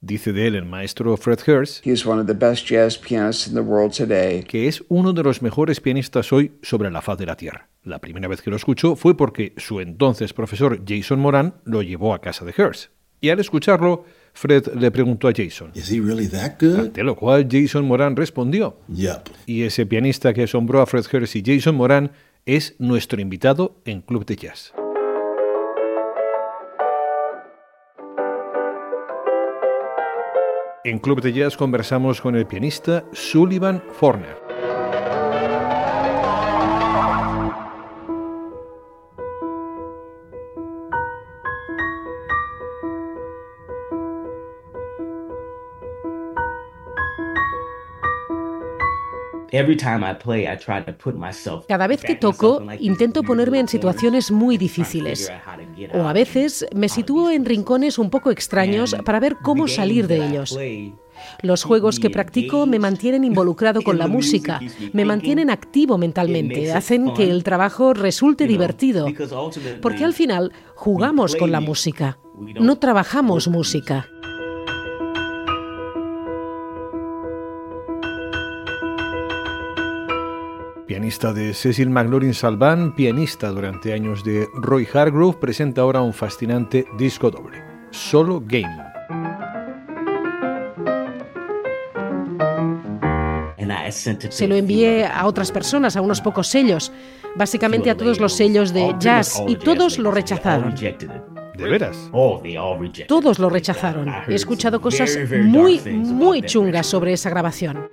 Dice de él el maestro Fred Hurst He is one of the best jazz pianists in the world today. que es uno de los mejores pianistas hoy sobre la faz de la Tierra. La primera vez que lo escuchó fue porque su entonces profesor Jason Moran lo llevó a casa de Hurst. Y al escucharlo, Fred le preguntó a Jason, Is he really that good? ante lo cual Jason Moran respondió. Yep. Y ese pianista que asombró a Fred Hurst y Jason Moran es nuestro invitado en Club de Jazz. En Club de Jazz conversamos con el pianista Sullivan Forner. Cada vez que toco, intento ponerme en situaciones muy difíciles. O a veces me sitúo en rincones un poco extraños para ver cómo salir de ellos. Los juegos que practico me mantienen involucrado con la música, me mantienen activo mentalmente, hacen que el trabajo resulte divertido, porque al final jugamos con la música, no trabajamos música. Pianista de Cecil McLaurin Salvan, pianista durante años de Roy Hargrove, presenta ahora un fascinante disco doble, Solo Game. Se lo envié a otras personas, a unos pocos sellos, básicamente a todos los sellos de jazz, y todos lo rechazaron. ¿De veras? Todos lo rechazaron. He escuchado cosas muy, muy chungas sobre esa grabación.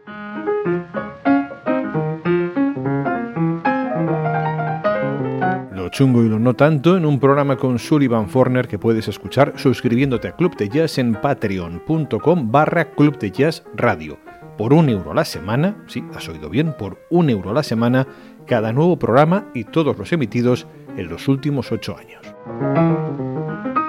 Lo chungo y lo no tanto en un programa con Sullivan Forner que puedes escuchar suscribiéndote a Club de Jazz en patreon.com barra Club de Jazz Radio. Por un euro a la semana, sí, has oído bien, por un euro a la semana, cada nuevo programa y todos los emitidos en los últimos ocho años.